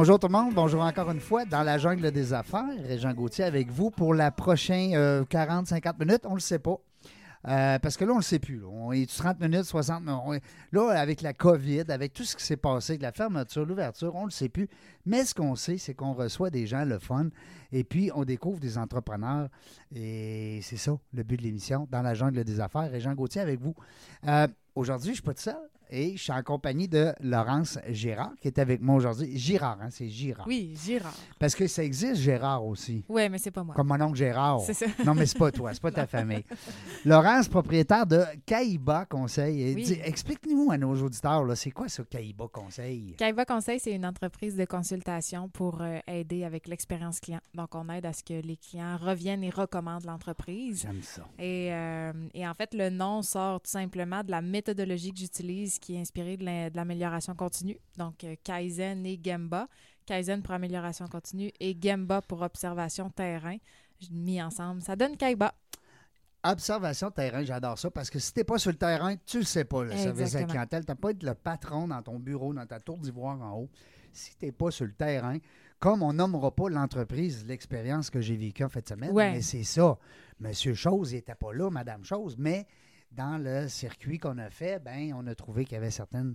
Bonjour tout le monde, bonjour encore une fois dans la jungle des affaires. Régent Gauthier avec vous pour la prochaine 40-50 minutes, on ne le sait pas. Euh, parce que là, on ne le sait plus. On est 30 minutes, 60 minutes. Là, avec la COVID, avec tout ce qui s'est passé, la fermeture, l'ouverture, on ne le sait plus. Mais ce qu'on sait, c'est qu'on reçoit des gens, le fun, et puis on découvre des entrepreneurs. Et c'est ça, le but de l'émission, dans la jungle des affaires. Régent Gauthier avec vous. Euh, aujourd'hui, je ne suis pas tout seul et je suis en compagnie de Laurence Gérard qui est avec moi aujourd'hui. Girard, hein, c'est Girard. Oui, Girard. Parce que ça existe Gérard aussi. Oui, mais c'est pas moi. Comme mon oncle Gérard. C'est ça. Non, mais c'est pas toi, c'est pas ta famille. Laurence, propriétaire de Caïba Conseil. Oui. Explique-nous à nos auditeurs, là, c'est quoi ça, Caïba Conseil? Kaiva Conseil, c'est une entreprise de consultation pour euh, aider avec l'expérience client. Donc, on aide à ce que les clients reviennent et recommandent l'entreprise. J'aime ça. Et, euh, et en fait, le nom sort tout simplement de la méthodologie que j'utilise qui est inspirée de la- de l'amélioration continue. Donc, euh, Kaizen et Gemba. Kaizen pour amélioration continue et Gemba pour observation terrain. Mis ensemble, ça donne Kaiba. Observation terrain, j'adore ça parce que si t'es pas sur le terrain, tu le sais pas, le service à la clientèle. T'as pas être le patron dans ton bureau, dans ta tour d'ivoire en haut. Si t'es pas sur le terrain, comme on nommera pas l'entreprise, l'expérience que j'ai vécue en de semaine, Ouais. mais c'est ça. Monsieur Chose n'était pas là, Madame Chose, mais dans le circuit qu'on a fait, ben on a trouvé qu'il y avait certaines.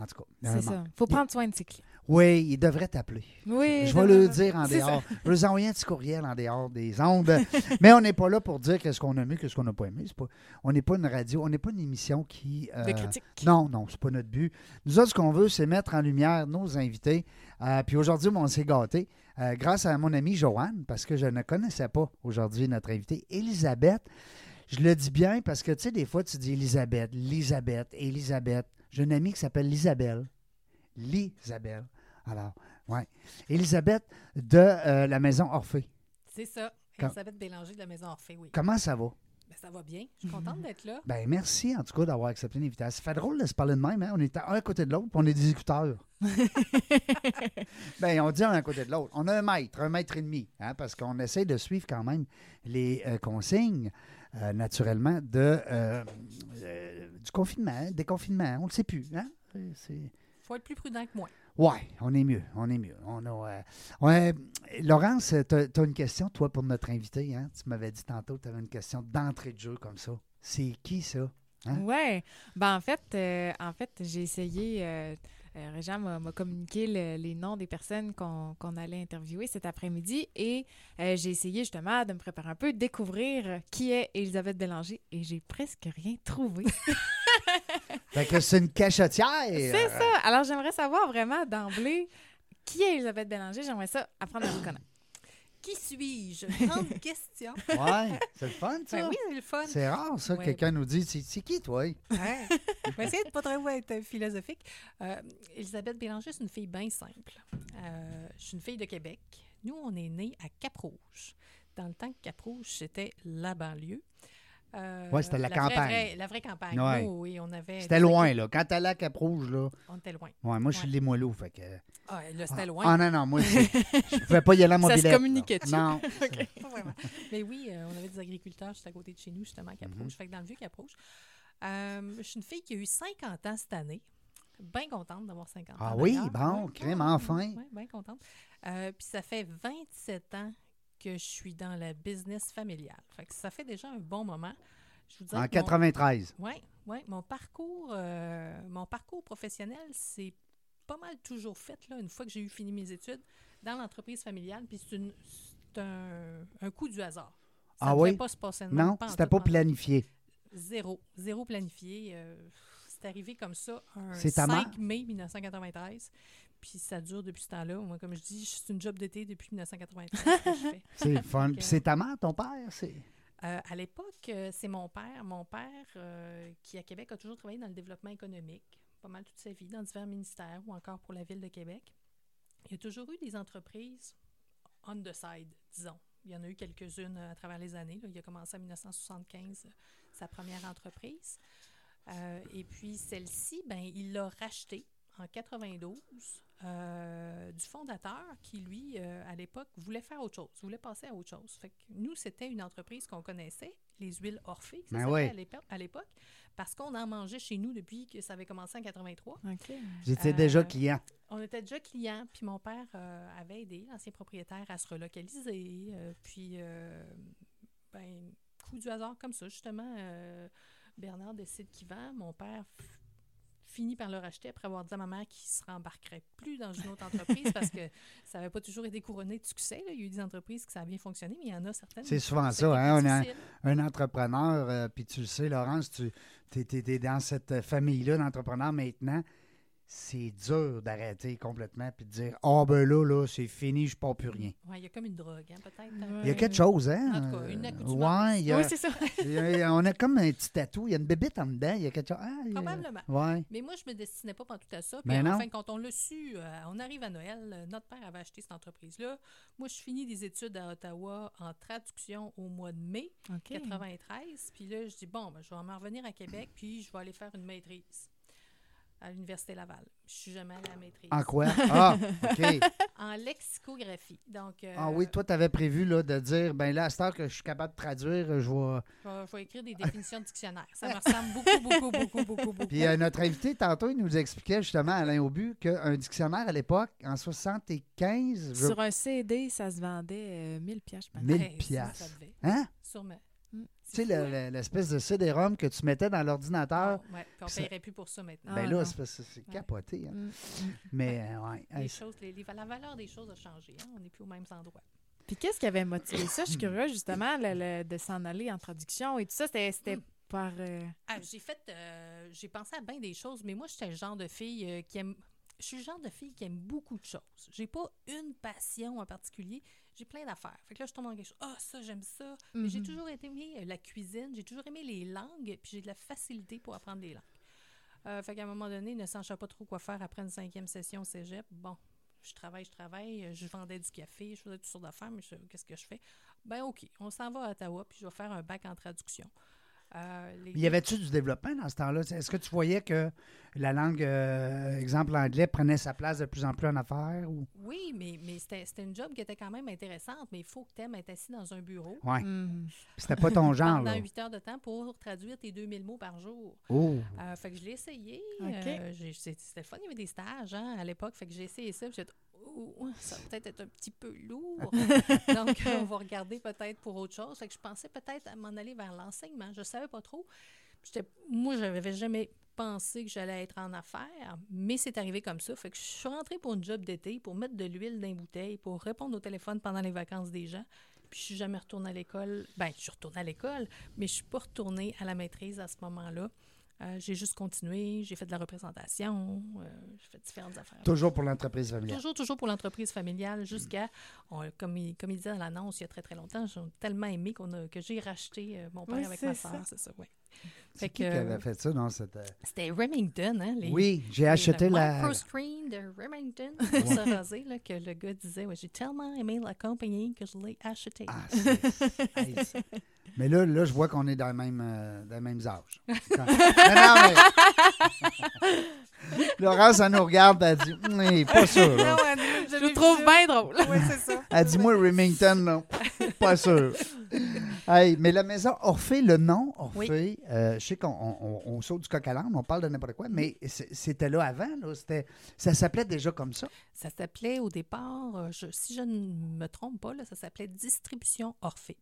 En tout cas. C'est ça. bon. faut prendre soin de ses clients. Oui, il devrait t'appeler. Oui. Je vais le dire en ça. dehors. Je vais vous envoyer un petit courriel en dehors des ondes. Mais on n'est pas là pour dire qu'est-ce qu'on a aimé, qu'est-ce qu'on n'a pas aimé. Pas, on n'est pas une radio, on n'est pas une émission qui. euh, De critique. non, non, c'est pas notre but. Nous autres, ce qu'on veut, c'est mettre en lumière nos invités. Euh, puis aujourd'hui, on s'est gâtés euh, grâce à mon amie Joanne, parce que je ne connaissais pas aujourd'hui notre invitée, Elisabeth. Je le dis bien parce que, tu sais, des fois, tu dis Elisabeth, Elisabeth, Elisabeth. J'ai une amie qui s'appelle Lisabelle. Lisabelle. Alors, ouais. Elisabeth de euh, la maison Orphée. C'est ça. Quand- Elisabeth Bélanger de la Maison Orphée, oui. Comment ça va? Ben, ça va bien. Je suis contente d'être là. Ben merci en tout cas d'avoir accepté l'invitation. Ça fait drôle de se parler de même, hein? On est à un côté de l'autre, puis on est des écouteurs. ben on dit un à côté de l'autre. On a un mètre, un mètre et demi, hein, parce qu'on essaie de suivre quand même les euh, consignes, euh, naturellement, de, euh, euh, du confinement, des confinements. On ne le sait plus, hein? C'est- C'est... faut être plus prudent que moi. Ouais, on est mieux, on est mieux. On a, ouais, Laurence, tu as, une question, toi, pour notre invité. Hein? Tu m'avais dit tantôt que tu avais une question d'entrée de jeu comme ça. C'est qui ça? Hein? Ouais. Ben, en fait, euh, en fait j'ai essayé. Euh, Régent m'a communiqué le- les noms des personnes qu'on allait interviewer cet après-midi et euh, j'ai essayé justement de me préparer un peu, découvrir qui est Elisabeth Bélanger et j'ai presque rien trouvé. Fait que c'est une cachetière. C'est ça. Alors j'aimerais savoir vraiment d'emblée qui est Elisabeth Bélanger. J'aimerais ça apprendre à vous connaître. Qui suis-je? Grande question. Ouais, c'est le fun, ça. Ben oui, c'est le fun. C'est rare, ça, que Ouais. quelqu'un nous dit c'est qui, toi? Ouais. Je vais essayer de pas trop être philosophique. Euh, Elisabeth Bélanger, c'est une fille bien simple. Euh, je suis une fille de Québec. Nous, on est nés à Cap-Rouge. Dans le temps que Cap-Rouge, c'était la banlieue. Euh, Ouais, c'était la campagne. vraie- la vraie campagne. Ouais. Nous, oui, on avait... C'était loin, là. Quand t'allais à Cap-Rouge, là. On était loin. Ouais, moi, je suis Ouais. de Limoilou, fait que. Ah, là, c'était loin. Ah, non, non, moi, je pouvais pas y aller à mon Ça se billet. communiquait-tu? Non. Pas vraiment. Mais oui, euh, on avait des agriculteurs juste à côté de chez nous, justement, à Cap-Rouge. Mhm. Fait que dans le vieux Cap-Rouge. Euh, je suis une fille qui a eu 50 ans cette année. Bien contente d'avoir 50 ans. Ah oui, bon, crème, enfin. Oui, bien contente. Euh, Puis ça fait 27 ans que je suis dans la business. Fait que ça fait déjà un bon moment. Je vous dirais En mon- 93. oui, oui. Mon parcours, euh, mon parcours professionnel, c'est pas mal toujours fait, là, une fois que j'ai eu fini mes études, dans l'entreprise familiale. Puis c'est un, un coup du hasard. Ça Ah oui? pas se passer de Non, c'était pas planifié. Zéro. Zéro planifié. euh, c'est arrivé comme ça un C'est ta 5 mère? mai 1993. Puis ça dure depuis ce temps-là. Moi, comme je dis, c'est une job d'été depuis 1993 que je fais. C'est fun. Puis c'est ta mère, ton père? C'est... Euh, à l'époque, euh, c'est mon père. Mon père, euh, qui à Québec a toujours travaillé dans le développement économique, pas mal toute sa vie, dans divers ministères ou encore pour la ville de Québec. Il a toujours eu des entreprises on the side, disons. Il y en a eu quelques-unes euh, à travers les années. là. Il a commencé en 1975, euh, sa première entreprise. Euh, et puis celle-ci, ben, il l'a rachetée en 92 euh, du fondateur qui, lui, euh, à l'époque, voulait faire autre chose, voulait passer à autre chose. Fait que nous, c'était une entreprise qu'on connaissait, les huiles Orphée, ça Ben à l'épo- à l'époque, parce qu'on en mangeait chez nous depuis que ça avait commencé en 83. OK. J'étais Euh, déjà client. On était déjà clients, puis mon père euh, avait aidé l'ancien propriétaire à se relocaliser. euh, puis, euh, ben, coup du hasard comme ça, justement, euh, Bernard décide qu'il vend. Mon père f- finit par le racheter après avoir dit à ma mère qu'il ne se rembarquerait plus dans une autre entreprise parce que ça n'avait pas toujours été couronné de succès. là. Il y a eu des entreprises que ça a bien fonctionné, mais il y en a certaines. C'est souvent qui ça, hein, on a- difficiles. un entrepreneur, euh, puis tu le sais, Laurence, tu es, dans cette famille-là d'entrepreneurs maintenant. C'est dur d'arrêter complètement puis de dire Ah, ben là, là, c'est fini, je ne pars plus rien. Ouais, il y a comme une drogue, hein, peut-être. Ouais. Il y a quelque chose, hein? En tout cas, une accoutumance. Ouais, il y a- Oui, c'est ça. il y a- on a comme un petit tatou, il y a une bébête en dedans, il y a quelque chose. Ah, il y a- Probablement. Ouais. Mais moi, je me destinais pas pendant tout à ça. Puis non. enfin, quand on l'a su, euh, on arrive à Noël, euh, notre père avait acheté cette entreprise-là. Moi, je finis des études à Ottawa en traduction au mois de mai OK. 93. Puis là, je dis, bon, ben, je vais m'en revenir à Québec, puis je vais aller faire une maîtrise à l'Université Laval. Je suis jamais allée à la maîtrise. En quoi? Ah, OK. En lexicographie. Donc, euh, Ah oui, toi, tu avais prévu là, de dire, ben là, à cette heure que je suis capable de traduire, je vais. je, vais, écrire des définitions de dictionnaire. Ça me ressemble beaucoup, beaucoup, beaucoup, beaucoup, beaucoup. Puis euh, notre invité, tantôt, il nous expliquait justement, Alain Aubu, qu'un dictionnaire à l'époque, en 75, je- Sur un CD, ça se vendait euh, 1000 piastres, je pense. 1000 Hey, ça, piastres. Hein? Sûrement. Mm. Tu sais, le- le- l'espèce de CD-ROM que tu mettais dans l'ordinateur, ouais, puis on ça- paierait plus pour ça maintenant. ben Ah, là, c'est Ouais. capoté. hein. Mm, mm. Mais, euh, ouais. Les Hey, choses, les- les- la valeur des choses a changé. hein. On n'est plus aux mêmes endroits. Puis qu'est-ce qui avait motivé ça? Je suis curieuse, justement, le- le- de s'en aller en traduction et tout ça. C'était c'était Mm. par... euh, Ah, j'ai fait, euh, j'ai pensé à bien des choses, mais moi, j'étais le genre de fille euh, qui aime. Je suis le genre de fille qui aime beaucoup de choses. J'ai pas une passion en particulier. J'ai plein d'affaires. Fait que là, je tombe dans quelque chose. Ah, ça, j'aime ça. Mais j'ai Mhm. toujours aimé euh, la cuisine. J'ai toujours aimé les langues. Puis j'ai de la facilité pour apprendre les langues. Euh, fait qu'à un moment donné, ne sachant pas trop quoi faire après une cinquième session au cégep, bon, je travaille, je travaille. euh, Je vendais du café, je faisais toutes sortes d'affaires, mais qu'est-ce que je fais? Ben, OK, on s'en va à Ottawa, puis je vais faire un bac en traduction. Euh, les- Y avait-tu du développement dans ce temps-là? Est-ce que tu voyais que la langue, euh, exemple l'anglais, prenait sa place de plus en plus en affaires? Ou... Oui, mais, mais c'était c'était une job qui était quand même intéressante, mais il faut que tu aimes être assis dans un bureau Ouais. Mhm. C'était pas ton genre, pendant. 8 heures de temps pour traduire tes 2000 mots par jour. Oh! Euh, fait que je l'ai essayé. OK. euh, C'était le fun, il y avait des stages hein, à l'époque. Fait que j'ai essayé ça. puis Oh, ça va peut-être être un petit peu lourd. Donc, on va regarder peut-être pour autre chose. Fait que je pensais peut-être à m'en aller vers l'enseignement. Je savais pas trop. Moi, je n'avais jamais pensé que j'allais être en affaires, mais c'est arrivé comme ça. Fait que je suis rentrée pour une job d'été, pour mettre de l'huile dans les bouteilles, pour répondre au téléphone pendant les vacances des gens. Puis je suis jamais retournée à l'école. Ben, je suis retournée à l'école, mais je suis pas retournée à la maîtrise à ce moment-là. Euh, j'ai juste continué, j'ai fait de la représentation, euh, j'ai fait différentes affaires. Toujours pour l'entreprise familiale. Toujours, toujours pour l'entreprise familiale, jusqu'à, comme, il, comme il disait dans l'annonce il y a très très longtemps, j'ai tellement aimé qu'on a, que j'ai racheté euh, mon père Oui, avec ma soeur, c'est ça, oui. C'est qui qui avait fait ça euh, C'était Remington, hein? Les, Oui, j'ai acheté le la... Microscreen de Remington pour se raser, là, que le gars disait, ouais, j'ai tellement aimé la compagnie que je l'ai acheté. Ah, c'est- mais là, là, je vois qu'on est dans le même, euh, dans les mêmes âges. Quand- Non, non, mais- Laurence, elle nous regarde, elle dit, Hum, pas sûr. là. Je le trouve bien drôle. Oui, c'est ça. Elle dit, moi, Remington, non, pas sûr. Hey, mais la maison Orphée, le nom Orphée, euh, je sais qu'on on, on saute du coq à l'âne, on parle de n'importe quoi, mais c'était là avant, là, c'était, ça s'appelait déjà comme ça? Ça s'appelait au départ, euh, je- si je ne me trompe pas, là, ça s'appelait Distribution Orphée.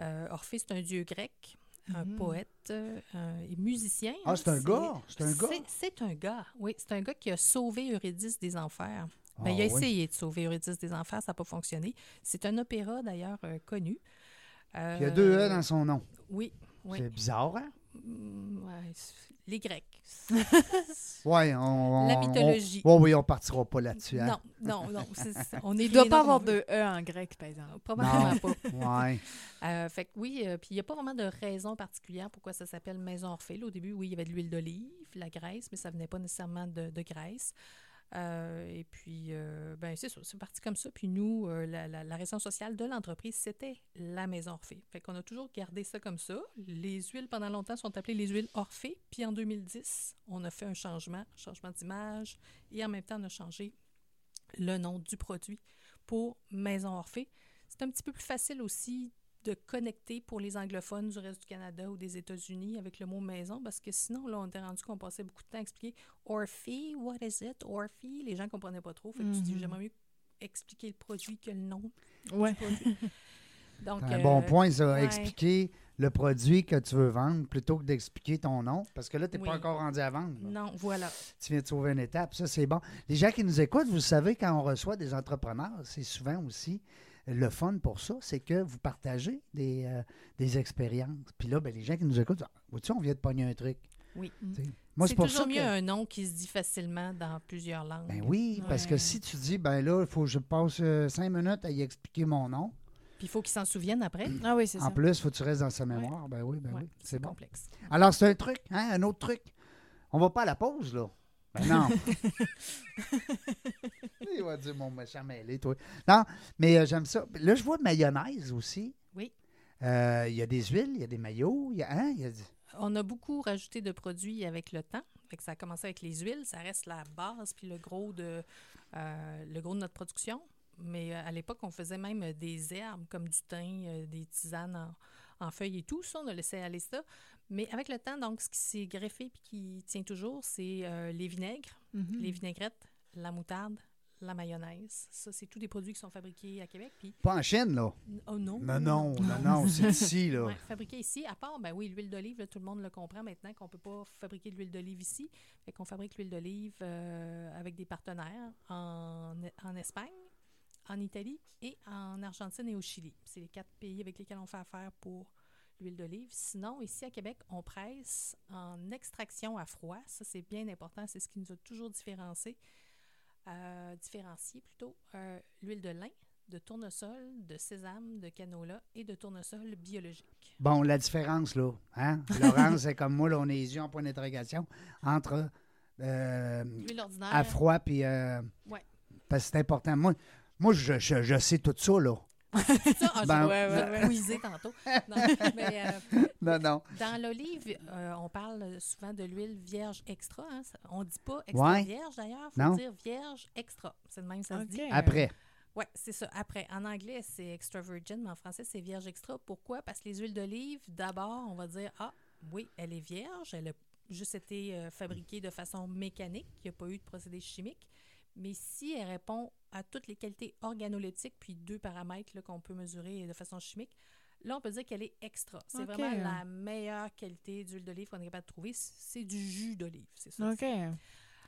Euh, Orphée, c'est un dieu grec, un Mhm. poète euh, et musicien. Ah, hein, c'est un gars, c'est un gars. c'est- un gars, oui. C'est un gars qui a sauvé Eurydice des enfers. Ben, Ah, il a oui. essayé de sauver Eurydice des enfers, ça n'a pas fonctionné. C'est un opéra, d'ailleurs, euh, connu. Il y a deux E dans son nom. Oui, oui. C'est bizarre, hein? Mm, ouais, les Grecs. Oui, on, La on- mythologie. on- oui, oui, on partira pas là-dessus. Hein? Non, non, non. on est Il ne doit pas avoir de E en grec, par exemple. Probablement Non. pas. Ouais. Euh, fait que oui, euh, puis il n'y a pas vraiment de raison particulière pourquoi ça s'appelle Maison Orphée. Au début, oui, il y avait de l'huile d'olive, la graisse, mais ça venait pas nécessairement de, de graisse. Euh, et puis, euh, ben c'est parti comme ça. Puis nous, euh, la, la- la raison sociale de l'entreprise, c'était la Maison Orphée. Fait qu'on a toujours gardé ça comme ça. Les huiles, pendant longtemps, sont appelées les huiles Orphée. Puis en 2010, on a fait un changement, changement d'image, et en même temps, on a changé le nom du produit pour Maison Orphée. C'est un petit peu plus facile aussi de connecter pour les anglophones du reste du Canada ou des États-Unis avec le mot maison, parce que sinon, là, on était rendu qu'on passait beaucoup de temps à expliquer Orphy, what is it, Orphy? Les gens ne comprenaient pas trop. Fait que tu dis, Mhm. j'aimerais mieux expliquer le produit que le nom Ouais. du produit. Donc, un euh, bon point, ça. ouais. Expliquer le produit que tu veux vendre plutôt que d'expliquer ton nom. Parce que là, tu n'es Oui. pas encore rendu à vendre. là. Non, voilà. Tu viens de sauver une étape. Ça, c'est bon. Les gens qui nous écoutent, vous savez, quand on reçoit des entrepreneurs, c'est souvent aussi le fun pour ça, c'est que vous partagez des, euh, des expériences. Puis là, ben, les gens qui nous écoutent, ah, vois-tu, on vient de pogner un truc. Oui. Sais. Moi, c'est toujours ça mieux que... un nom qui se dit facilement dans plusieurs langues. Ben oui, parce que si tu dis, ben là, il faut que je passe euh, cinq minutes à y expliquer mon nom. Puis il faut qu'ils s'en souviennent après. Ah oui, c'est En ça. plus, il faut que tu restes dans sa mémoire. Ben oui, ben Ouais, oui, c'est bon. complexe. Alors, c'est un truc, hein, un autre truc. On va pas à la pause, là. Ben non. Il va dire mon méchant mêlé, toi. Non, mais euh, j'aime ça. Là, je vois mayonnaise aussi. Oui. Euh, Il y a des huiles, il y a des maillots, il y a, hein, il y a du- On a beaucoup rajouté de produits avec le temps. Fait que ça a commencé avec les huiles, ça reste la base puis le gros de euh, le gros de notre production. Mais à l'époque, on faisait même des herbes comme du thym, des tisanes en, en feuilles et tout. Ça, on a laissé aller ça. Mais avec le temps, donc, ce qui s'est greffé puis qui tient toujours, c'est euh, les vinaigres, Mhm. les vinaigrettes, la moutarde, la mayonnaise. Ça, c'est tous des produits qui sont fabriqués à Québec. Puis, Pas en Chine, là. oh non! Non, non, non, non, c'est ici, là. Ouais, fabriqué ici, à part, ben oui, l'huile d'olive, là, tout le monde le comprend maintenant qu'on ne peut pas fabriquer de l'huile d'olive ici. Fait qu'on fabrique l'huile d'olive euh, avec des partenaires en, en Espagne, en Italie et en Argentine et au Chili. C'est les quatre pays avec lesquels on fait affaire pour l'huile d'olive. Sinon, ici à Québec, on presse en extraction à froid. Ça, c'est bien important. C'est ce qui nous a toujours différencié, euh, différencié plutôt, euh, l'huile de lin, de tournesol, de sésame, de canola et de tournesol biologique. Bon, la différence, là, hein? Laurence, c'est comme moi, là, on est les yeux en point d'interrogation entre euh, L'huile ordinaire. à froid puis... euh, Ouais. Parce que c'est important. Moi, moi je, je- je sais tout ça, là. Ça, ah, Ben, ouais, ouais, te quizer tantôt. Non, mais, euh, Non, non. dans l'olive, euh, on parle souvent de l'huile vierge extra. Hein. Ça- On ne dit pas extra Ouais. vierge d'ailleurs, il Non. faut dire vierge extra. C'est de même que ça se dit. Après. Oui, c'est ça. Après, en anglais, c'est extra virgin, mais en français, c'est vierge extra. Pourquoi? Parce que les huiles d'olive, d'abord, on va dire Ah, oui, elle est vierge, elle a juste été euh, fabriquée de façon mécanique, il n'y a pas eu de procédé chimique. Mais si elle répond à toutes les qualités organoleptiques, puis deux paramètres qu'on peut mesurer de façon chimique, là, on peut dire qu'elle est extra. C'est vraiment la meilleure qualité d'huile d'olive qu'on est capable de trouver. C'est du jus d'olive, c'est ça. OK.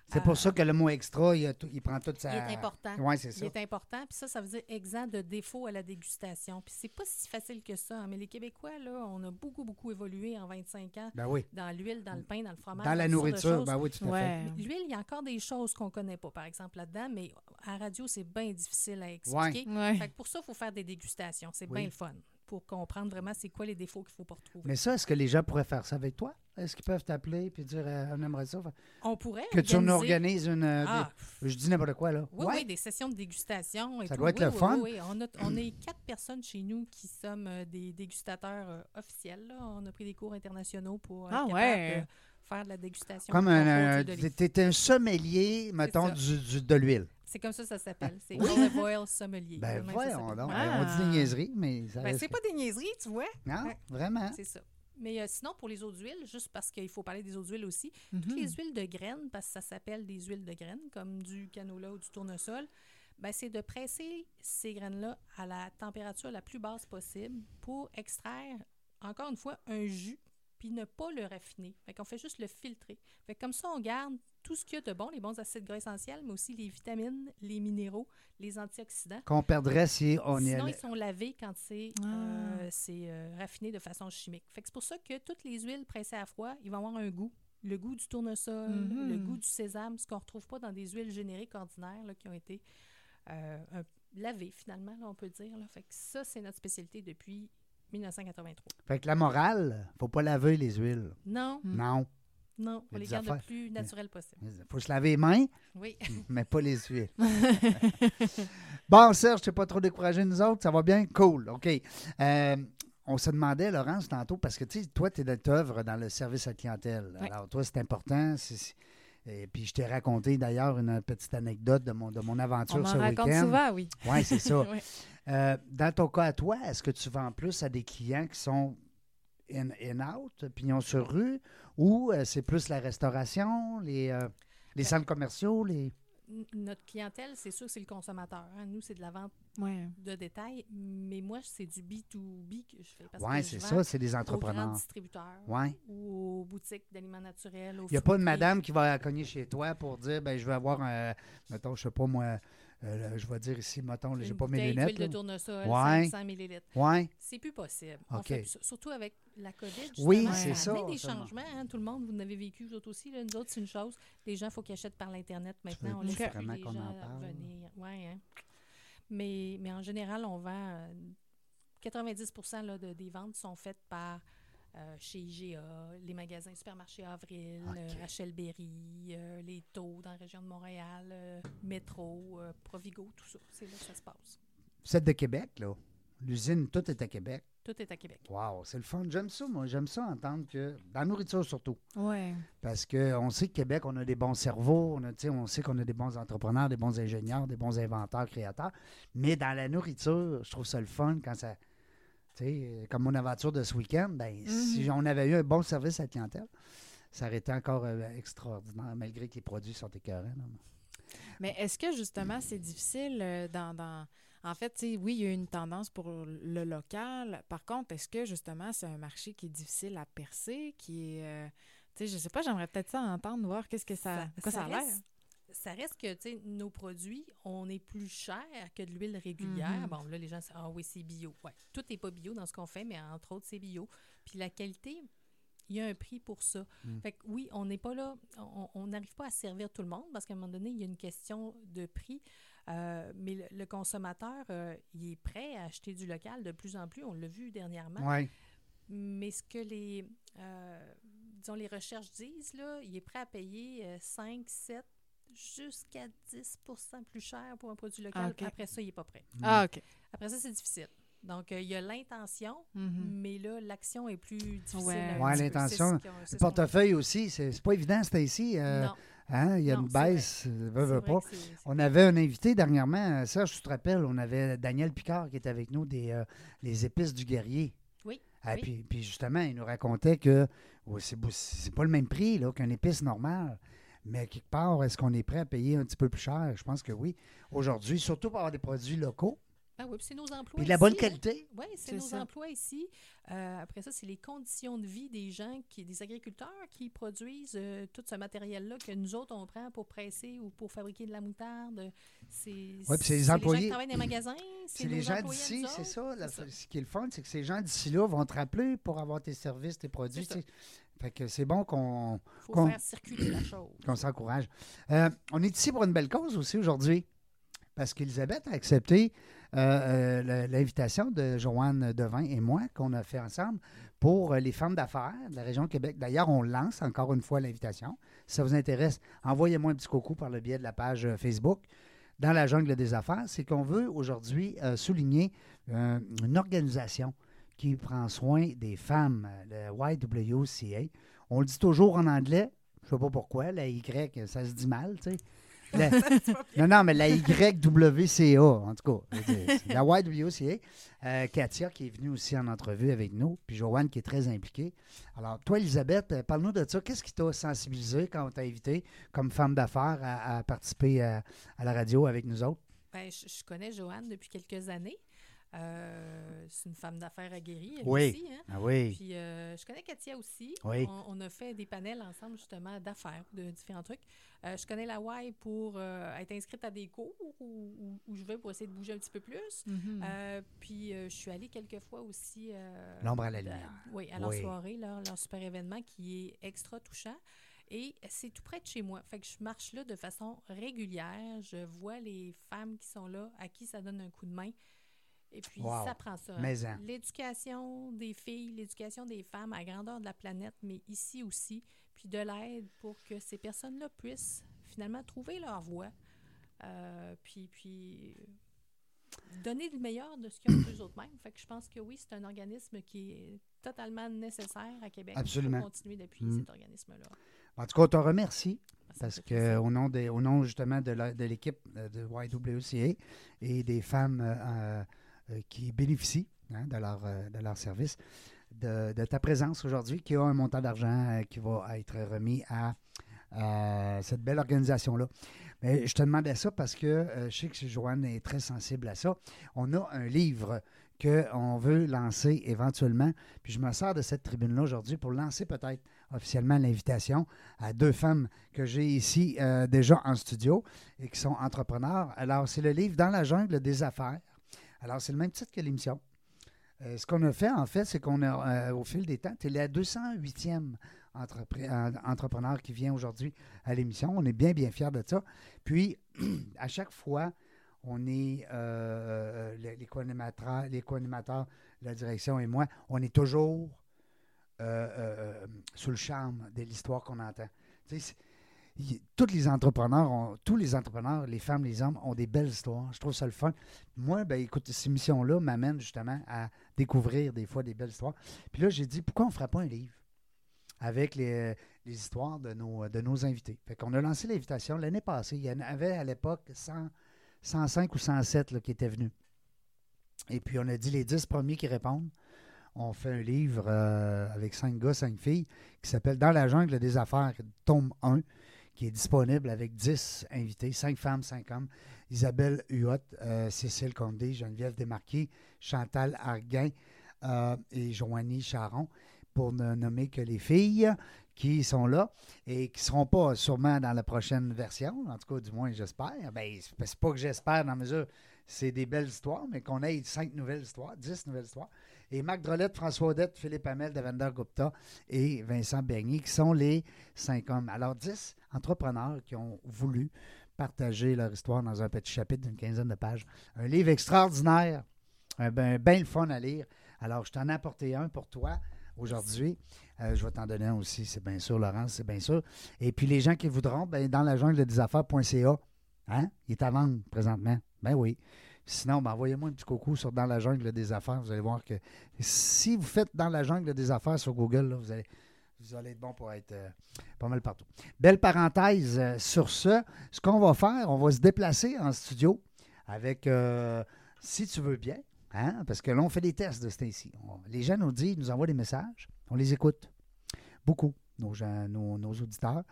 C'est pour ça que le mot extra, il, a tout- il prend toute sa. Il est important. Oui, c'est Il ça. est important, puis ça, ça veut dire exempt de défaut à la dégustation. Puis c'est pas si facile que ça, hein, mais les Québécois, là, on a beaucoup, beaucoup évolué en 25 ans Ben oui. dans l'huile, dans le pain, dans le fromage. Dans la nourriture, ben oui, tout à fait. Ouais. L'huile, il y a encore des choses qu'on connaît pas, par exemple, là-dedans, mais à radio, c'est bien difficile à expliquer. Ouais. Fait que pour ça, il faut faire des dégustations. C'est Oui. bien le fun pour comprendre vraiment c'est quoi les défauts qu'il faut pas retrouver. Mais ça, est-ce que les gens pourraient faire ça avec toi? Est-ce qu'ils peuvent t'appeler et dire euh, on aimerait ça? On pourrait Que tu nous organiser- organises une. euh, Ah, des- je dis n'importe quoi, là. Oui, Ouais. oui, des sessions de dégustation. Et Ça tout. doit être Oui, le oui, fun. Oui, oui. On, a- on est quatre personnes chez nous qui sommes euh, des dégustateurs euh, officiels. là. On a pris des cours internationaux pour Ah, capable ouais. de faire de la dégustation. Comme un. contrôle un- sommelier, mettons, du- de l'huile. C'est comme ça que ça s'appelle. C'est Oui. olive oil sommelier. Ben Même voyons donc. Ouais. Ben, On dit des Ah. niaiseries, mais ça Ben, c'est que- pas des niaiseries, tu vois. Non, Ouais. vraiment. C'est ça. Mais euh, sinon, pour les autres huiles, juste parce qu'il faut parler des autres huiles aussi, Mhm. toutes les huiles de graines, parce que ça s'appelle des huiles de graines, comme du canola ou du tournesol, ben, c'est de presser ces graines-là à la température la plus basse possible pour extraire, encore une fois, un jus, puis ne pas le raffiner. Fait qu'on fait juste le filtrer. Fait que comme ça, on garde tout ce qu'il y a de bon, les bons acides gras essentiels, mais aussi les vitamines, les minéraux, les antioxydants. Qu'on perdrait si on y Sinon, allait. ils sont lavés quand c'est Ah. euh, c'est, euh, raffiné de façon chimique. Fait que c'est pour ça que toutes les huiles pressées à froid, ils vont avoir un goût. Le goût du tournesol, Mhm. le goût du sésame, ce qu'on ne retrouve pas dans des huiles génériques ordinaires là, qui ont été euh, un- lavées finalement, là, on peut dire. Là. Fait que ça, c'est notre spécialité depuis 1983. Fait que la morale, faut pas laver les huiles. Non, Mm. Non. Non, Il on les garde le plus naturel possible. faut se laver les mains, Oui. mais pas les huiles. bon, Serge, tu n'es pas trop découragé, nous autres? Ça va bien? Cool. OK. Euh, on se demandait, Laurence, tantôt, parce que tu sais, toi, tu es œuvre dans le service à la clientèle. Oui. Alors, toi, c'est important. Et puis, je t'ai raconté d'ailleurs une petite anecdote de mon, de mon On aventure m'en ce raconte week-end. souvent, oui. Oui, c'est ça. Euh, dans ton cas à toi, est-ce que tu vends plus à des clients qui sont in, in out, pignon sur rue, ou euh, c'est plus la restauration, les, euh, les centres commerciaux, les. Notre clientèle, c'est sûr que c'est le consommateur. hein. Nous, c'est de la vente Ouais. de détail, mais moi, c'est du B2B que je fais. Parce Oui, que c'est ça, c'est des aux entrepreneurs. distributeurs Oui. ou aux boutiques d'aliments naturels. Il n'y a pas une madame qui va cogner chez toi pour dire ben, je veux avoir un. Mettons, je sais pas moi, euh, je vais dire ici, mettons, j'ai pas mes lunettes. d'huile de tournesol, Ouais. 500 ml. Oui. C'est plus possible. On OK. fait plus ça. Surtout avec la COVID. Oui, justement, c'est a ça, amené des seulement. changements. hein. Tout le monde, vous n'avez vécu, vous autres aussi. là. Nous autres, c'est une chose. Les gens, il faut qu'ils achètent par l'Internet maintenant. On laisse vraiment les en gens parle? venir. Ouais, hein. mais, mais en général, on vend... euh, 90 là, de- des ventes sont faites par euh, chez IGA, les magasins supermarchés Avril, OK. euh, Rachel Berry, euh, les taux dans la région de Montréal, euh, Métro, euh, Provigo, tout ça. C'est là que ça se passe. Vous êtes de Québec, là. L'usine, tout est à Québec. Tout est à Québec. Wow, c'est le fun. J'aime ça, moi. J'aime ça entendre que. Dans la nourriture surtout. Ouais. Parce qu'on sait que Québec, on a des bons cerveaux, on, a, tu sais, on sait qu'on a des bons entrepreneurs, des bons ingénieurs, des bons inventeurs, créateurs. Mais dans la nourriture, je trouve ça le fun quand ça. Sais, comme mon aventure de ce week-end, ben, si on avait eu un bon service à la clientèle, ça aurait été encore euh, extraordinaire, malgré que les produits sont écœurants. Mais est-ce que justement c'est difficile euh, dans, dans- En fait, tu sais, oui, il y a une tendance pour le local. Par contre, est-ce que justement c'est un marché qui est difficile à percer, qui est. euh, tu sais, je sais pas, j'aimerais peut-être ça entendre, voir qu'est-ce que ça, quoi ça, a l'air. Ça reste que, tu sais, nos produits, on est plus cher que de l'huile régulière. Mhm. Bon, là, les gens disent, ah oui, c'est bio. Ouais, tout n'est pas bio dans ce qu'on fait, mais entre autres, c'est bio. Puis la qualité, il y a un prix pour ça. Mm. Fait que oui, on n'est pas là, on- n'arrive pas à servir tout le monde parce qu'à un moment donné, il y a une question de prix. Euh, mais le, le consommateur, euh, il est prêt à acheter du local de plus en plus. On l'a vu dernièrement. Mais ce que les, euh, disons, les recherches disent, là, il est prêt à payer euh, 5, 7, jusqu'à 10% plus cher pour un produit local. Ah. Après ça, il n'est pas prêt. Ah, OK. Après ça, c'est difficile. Donc, euh, il y a l'intention, Mhm. mais là, l'action est plus difficile. Ouais, peu. l'intention. Le portefeuille aussi, c'est c'est pas évident, c'était ici. euh, Non, hein, il y a Non, une baisse, euh, veut, veut pas. On avait un invité dernièrement, Serge, tu te rappelles, on avait Daniel Picard qui était avec nous des euh, les épices du guerrier. Oui, Ah, oui. puis, puis justement, il nous racontait que oh, c'est pas le même prix là, qu'un épice normal. Mais quelque part, est-ce qu'on est prêt à payer un petit peu plus cher? Je pense que oui. Aujourd'hui, surtout pour avoir des produits locaux. Ah oui, puis c'est nos emplois. Puis de la bonne hein. qualité. Oui, c'est nos ça. emplois ici. Euh, après ça, c'est les conditions de vie des gens, qui, des agriculteurs qui produisent euh, tout ce matériel-là que nous autres, on prend pour presser ou pour fabriquer de la moutarde. C'est Ouais, c'est les gens qui travaillent dans les magasins. C'est les gens d'ici, ça, C'est ça. Ce qui est le fun, c'est que ces gens d'ici-là vont te rappeler pour avoir tes services, tes produits. Fait que c'est bon qu'on faut qu'on- faire circuler la chose. qu'on s'encourage. Euh, on est ici pour une belle cause aussi aujourd'hui, parce qu'Elisabeth a accepté euh, euh, l'invitation de Joanne Devin et moi qu'on a fait ensemble pour les femmes d'affaires de la région de Québec. D'ailleurs, on lance encore une fois l'invitation. Si ça vous intéresse, envoyez-moi un petit coucou par le biais de la page Facebook. Dans la jungle des affaires, c'est qu'on veut aujourd'hui souligner une organisation qui prend soin des femmes, euh, le YWCA. On le dit toujours en anglais, je sais pas pourquoi, la Y, ça se dit mal, tu sais. La- non, non, mais la YWCA, en tout cas. La YWCA. Euh, Katia, qui est venue aussi en entrevue avec nous, puis Joanne, qui est très impliquée. Alors, toi, Elisabeth, euh, parle-nous de ça. Qu'est-ce qui t'a sensibilisé quand on t'a invité comme femme d'affaires à, à participer à, à la radio avec nous autres? Ben, je, je connais Joanne depuis quelques années. Euh, c'est une femme d'affaires aguerrie, elle Oui. aussi. Hein? Ah oui. Puis euh, je connais Katia aussi. Oui. On, on a fait des panels ensemble justement d'affaires, de différents trucs. Euh, je connais la Y pour euh, être inscrite à des cours où, où- où je vais pour essayer de bouger un petit peu plus. Mhm. Euh, puis euh, je suis allée quelques fois aussi. euh, L'ombre à la lumière. Oui, à leur Oui. soirée, leur, leur super événement qui est extra touchant. Et c'est tout près de chez moi. Fait que je marche là de façon régulière. Je vois les femmes qui sont là, à qui ça donne un coup de main. Et puis, Wow. ça prend ça. hein. En. L'éducation des filles, l'éducation des femmes à grandeur de la planète, mais ici aussi, puis de l'aide pour que ces personnes-là puissent finalement trouver leur voie, euh, puis, puis donner le meilleur de ce qu'ils ont eux autres mêmes. Fait que je pense que oui, c'est un organisme qui est totalement nécessaire à Québec. Absolument. Faut continuer d'appuyer Mm. cet organisme-là. En tout cas, on te remercie. Parce fait que plaisir. au nom, des, au nom justement de de l'équipe euh, de YWCA et des femmes euh, qui bénéficient hein, de, leur, euh, de leur service, de, de ta présence aujourd'hui, qui a un montant d'argent euh, qui va être remis à cette belle organisation-là. Mais je te demandais ça parce que euh, je sais que Joanne est très sensible à ça. On a un livre qu'on veut lancer éventuellement. Puis je me sers de cette tribune-là aujourd'hui pour lancer peut-être officiellement l'invitation à deux femmes que j'ai ici euh, déjà en studio et qui sont entrepreneurs. Alors, c'est le livre Dans la jungle des affaires. Alors, c'est le même titre que l'émission. Euh, ce qu'on a fait, en fait, c'est qu'on a, euh, au fil des temps, tu es la 208e entrepre- en- entrepreneur qui vient aujourd'hui à l'émission. On est bien, bien fiers de ça. Puis, à chaque fois, on est, euh, le- les co-animateurs, la direction et moi, on est toujours euh, euh, sous le charme de l'histoire qu'on entend. Tu sais, tous les entrepreneurs, tous les entrepreneurs, les femmes, les hommes, ont des belles histoires. Je trouve ça le fun. Moi, ben, écoute, ces missions-là m'amènent justement à découvrir des fois des belles histoires. Puis là, j'ai dit, pourquoi on ne ferait pas un livre avec les, histoires de nos, de nos invités? Fait qu'on a lancé l'invitation l'année passée. Il y en avait à l'époque 100 105 ou 107 là, qui étaient venus. Et puis, on a dit les 10 premiers qui répondent. On fait un livre euh, avec cinq gars, cinq filles, qui s'appelle Dans la jungle des affaires, tome 1, qui est disponible avec 10 invités, 5 femmes, 5 hommes. Isabelle Huot, euh, Cécile Condé, Geneviève Desmarquis, Chantal Arguin euh, et Joanie Charon, pour ne nommer que les filles qui sont là et qui ne seront pas sûrement dans la prochaine version, en tout cas, du moins, j'espère. Ben, c'est pas que j'espère dans la mesure, c'est des belles histoires, mais qu'on ait cinq nouvelles histoires, dix nouvelles histoires. Et Marc Drolette, François Odette, Philippe Hamel, Devender Gupta et Vincent Bernier, qui sont les cinq hommes. Alors, dix entrepreneurs qui ont voulu partager leur histoire dans un petit chapitre d'une quinzaine de pages. Un livre extraordinaire, un ben, ben le fun à lire. Alors, je t'en ai apporté un pour toi aujourd'hui. Euh, je vais t'en donner un aussi, c'est bien sûr, Laurence, c'est bien sûr. Et puis, les gens qui voudront, ben, dans la jungle des affaires.ca, hein, il est à vendre présentement. Ben oui. Sinon, ben, envoyez-moi un petit coucou sur Dans la jungle des affaires. Vous allez voir que si vous faites Dans la jungle des affaires sur Google, là, vous, allez, vous allez être bon pour être euh, pas mal partout. Belle parenthèse euh, sur ce. Ce qu'on va faire, on va se déplacer en studio avec, euh, si tu veux bien, hein, parce que là, on fait des tests de ce temps-ci. Les gens nous disent, nous envoient des messages, on les écoute. Beaucoup, nos, gens, nos, nos auditeurs.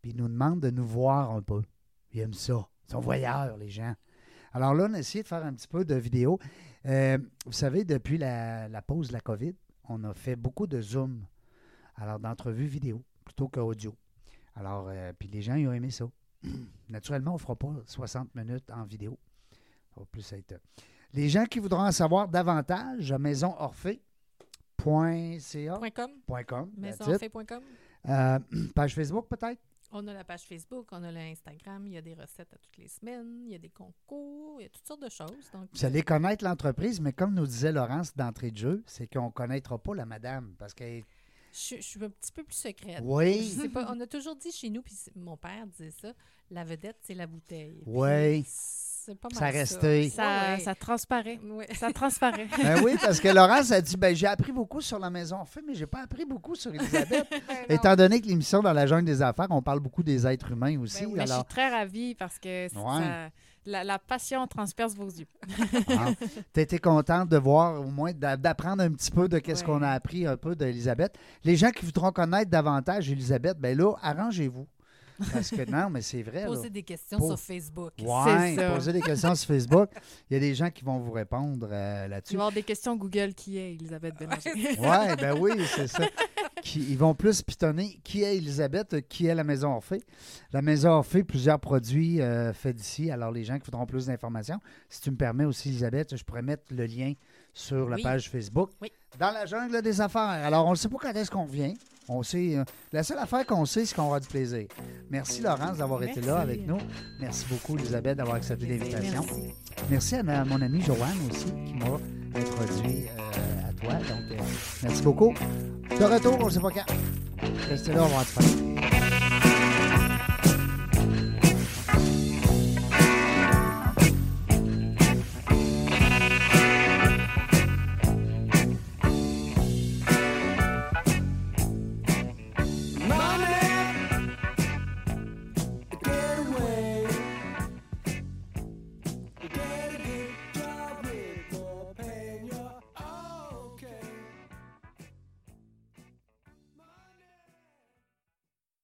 Puis ils nous demandent de nous voir un peu. Ils aiment ça. Ils sont voyeurs, les gens. Alors là, on a essayé de faire un petit peu de vidéo. Euh, vous savez, depuis la, la pause de la COVID, on a fait beaucoup de Zoom. Alors, d'entrevues vidéo plutôt qu'audio. Alors, euh, puis les gens, ils ont aimé ça. Naturellement, on ne fera pas 60 minutes en vidéo. Ça va plus être. Les gens qui voudront en savoir davantage, maisonorphée.ca. .com, com. Euh, page Facebook, peut-être? On a la page Facebook, on a l'Instagram, il y a des recettes à toutes les semaines, il y a des concours, il y a toutes sortes de choses. Donc, Vous allez connaître l'entreprise, mais comme nous disait Laurence d'entrée de jeu, c'est qu'on ne connaîtra pas la madame parce qu'elle je, je suis un petit peu plus secrète. Oui. Je sais pas, on a toujours dit chez nous, puis mon père disait ça, la vedette, c'est la bouteille. Puis Oui. C'est pas mal Ça restait. Ça, Ouais, ouais. ça transparaît. Ouais. Ça transparaît. Ben oui, parce que Laurence a dit ben, j'ai appris beaucoup sur la maison Orphée, mais j'ai pas appris beaucoup sur Elisabeth. Ben. Étant donné que l'émission dans la jungle des affaires, on parle beaucoup des êtres humains aussi. Ben oui, Mais je suis alors, très ravie parce que c- Ouais. ça- la, la passion transperce vos yeux. tu été contente de voir au moins d'a- d'apprendre un petit peu de qu'est-ce Ouais. qu'on a appris un peu d'Elisabeth. Les gens qui voudront connaître davantage Elisabeth, ben là, arrangez-vous. Parce que non, mais c'est vrai. là. Poser des questions Pour- sur Facebook. Ouais, C'est ça. posez des questions sur Facebook. Il y a des gens qui vont vous répondre euh, Tu là-dessus. vas avoir des questions Google qui est Elisabeth Bélanger. Oui, ben oui, c'est ça. Qui- ils vont plus pitonner qui est Elisabeth, qui est la Maison Orphée? La Maison Orphée, plusieurs produits euh, faits d'ici. Alors, les gens qui voudront plus d'informations, si tu me permets aussi, Elisabeth, je pourrais mettre le lien sur la Oui. page Facebook. Oui. Dans la jungle des affaires. Alors, on ne sait pas quand est-ce qu'on revient. On sait, euh, la seule affaire qu'on sait, c'est qu'on aura du plaisir. Merci, Laurence, d'avoir été là avec nous. Merci beaucoup, Elisabeth, d'avoir accepté l'invitation. Merci. Merci à ma- mon ami Joanne aussi qui m'a introduit euh, à toi. Donc, euh, merci beaucoup. De retour, on ne sait pas quand. Restez là, on va être fun.